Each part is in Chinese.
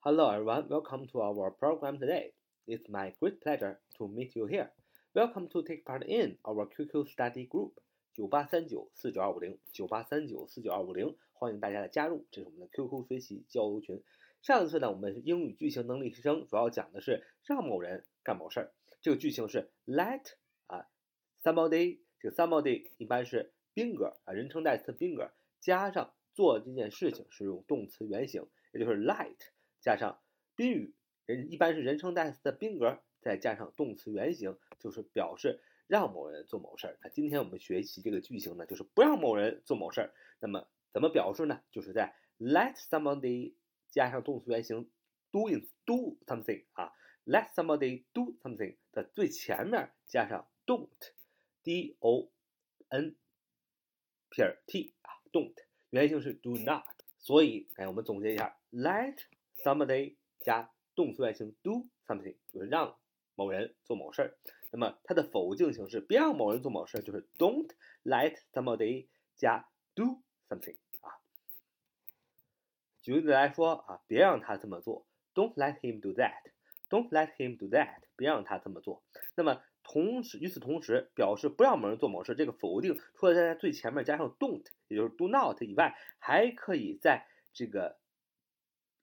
Hello everyone, welcome to our program today. It's my great pleasure to meet you here. Welcome to take part in our QQ study group 九八三九四九二五零九八三九四九二五零，欢迎大家的加入，这是我们的 QQ 学习交流群。上一次呢，我们英语句型能力提升，主要讲的是让某人干某事儿。这个句型是 let 啊 somebody，这个 somebody 一般是宾格啊人称代词宾格加上做这件事情是用动词原形，也就是 let 加上宾语人一般是人称代词的宾格，再加上动词原形，就是表示让某人做某事儿。那今天我们学习这个句型呢，就是不让某人做某事儿。那么怎么表示呢？就是在 let somebody 加上动词原形 doing do something 啊，let somebody do something 的最前面加上 don't，d o n 撇 t 啊，don't 原形是 do not，所以哎，我们总结一下，let somebody 加动词原形 do something 就是让某人做某事儿。那么它的否定形式，别让某人做某事儿，就是 don't let somebody 加 do something 啊。举个例子来说啊，别让他这么做，Don't let him do that. Don't let him do that. 别让他这么做。那么同时，与此同时，表示不让某人做某事，这个否定除了在最前面加上 don't，也就是 do not 以外，还可以在这个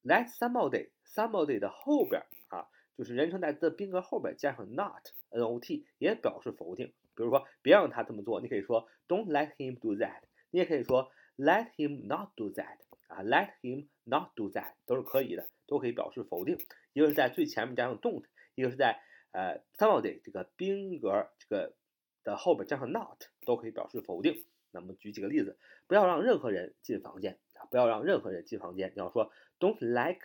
let somebody somebody 的后边啊，就是人称代词的宾格后边加上 not，not 也表示否定。比如说，别让他这么做，你可以说 Don't let him do that。你也可以说 Let him not do that。啊，let him not do that 都是可以的，都可以表示否定。一个是在最前面加上 don't，一个是在呃 somebody 这个宾格这个的后边加上 not，都可以表示否定。那么举几个例子，不要让任何人进房间啊，不要让任何人进房间。你要说 don't like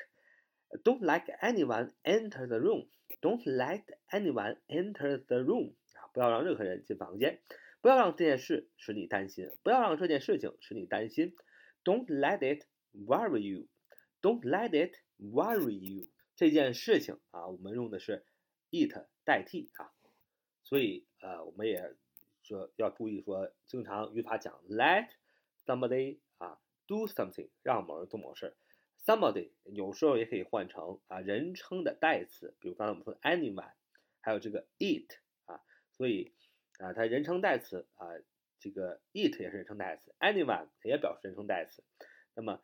don't like anyone enter the room，don't let anyone enter the room 啊，不要让任何人进房间，不要让这件事使你担心，不要让这件事情使你担心，don't let it。Worry you, don't let it worry you。这件事情啊，我们用的是 it 代替啊，所以呃，我们也说要注意说，经常语法讲 let somebody 啊 do something，让某人做某事。 Somebody 有时候也可以换成啊人称的代词，比如刚才我们说 anyone，还有这个 it 啊，所以啊，它人称代词啊，这个 it 也是人称代词，anyone 也表示人称代词，那么。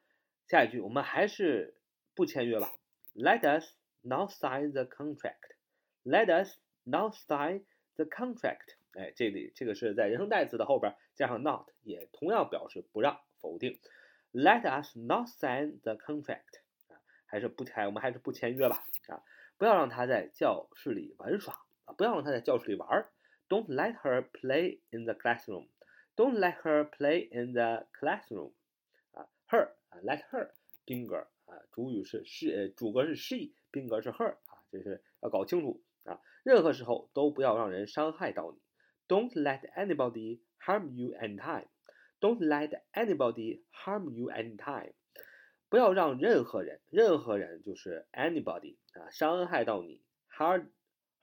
下一句，我们还是不签约吧。Let us not sign the contract. Let us not sign the contract. 哎，这里这个是在人称代词的后边加上 not，也同样表示不让否定。Let us not sign the contract. 啊，还是不签，我们还是不签约吧。啊，不要让他在教室里玩耍啊，不要让他在教室里玩。Don't let her play in the classroom. Don't let her play in the classroom. 啊，her 啊。Let her，宾格啊，主语是 she，呃，主格是 she，宾格是 her 啊，这是要搞清楚啊。任何时候都不要让人伤害到你。Don't let anybody harm you anytime. Don't let anybody harm you anytime. 不要让任何人，任何人就是 anybody 啊，伤害到你。harm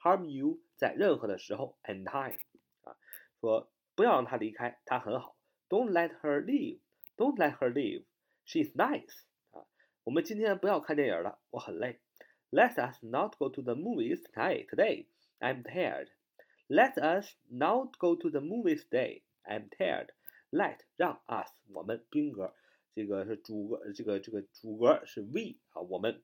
harm you 在任何的时候 anytime 啊，说不要让他离开，他很好。Don't let her leave. Don't let her leave. She's nice 啊，我们今天不要看电影了，我很累。Let us not go to the movies tonight. Today, I'm tired. Let us not go to the movies today. I'm tired. Let 让 us 我们宾格，这个是主格，这个这个主格是 we 啊，我们。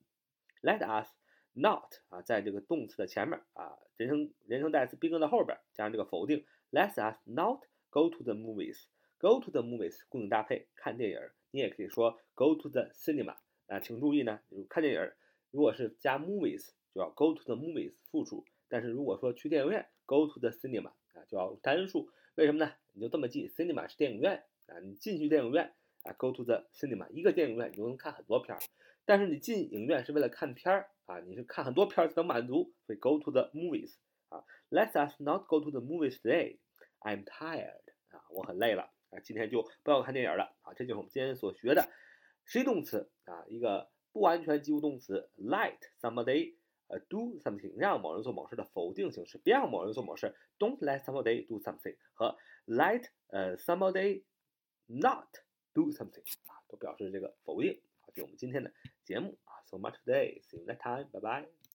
Let us not 啊，在这个动词的前面啊，人称人称代词宾格的后边加上这个否定。Let us not go to the movies. Go to the movies 固定搭配看电影。你也可以说 go to the cinema 啊，请注意呢，看电影如果是加 movies 就要 go to the movies 复数，但是如果说去电影院 go to the cinema 啊就要单数，为什么呢？你就这么记，cinema 是电影院啊，你进去电影院啊 go to the cinema 一个电影院你就能看很多片儿，但是你进影院是为了看片儿啊，你是看很多片儿才能满足，所以 go to the movies 啊，Let us not go to the movies today. I'm tired 啊，我很累了。啊，今天就不要看电影了啊！这就是我们今天所学的实义动词啊，一个不完全及物动词，let somebody 呃 do something 让某人做某事的否定形式，别让某人做某事，don't let somebody do something 和 let 呃 somebody not do something 啊，都表示这个否定啊。这是我们今天的节目啊。so much today. See you next time. Bye bye.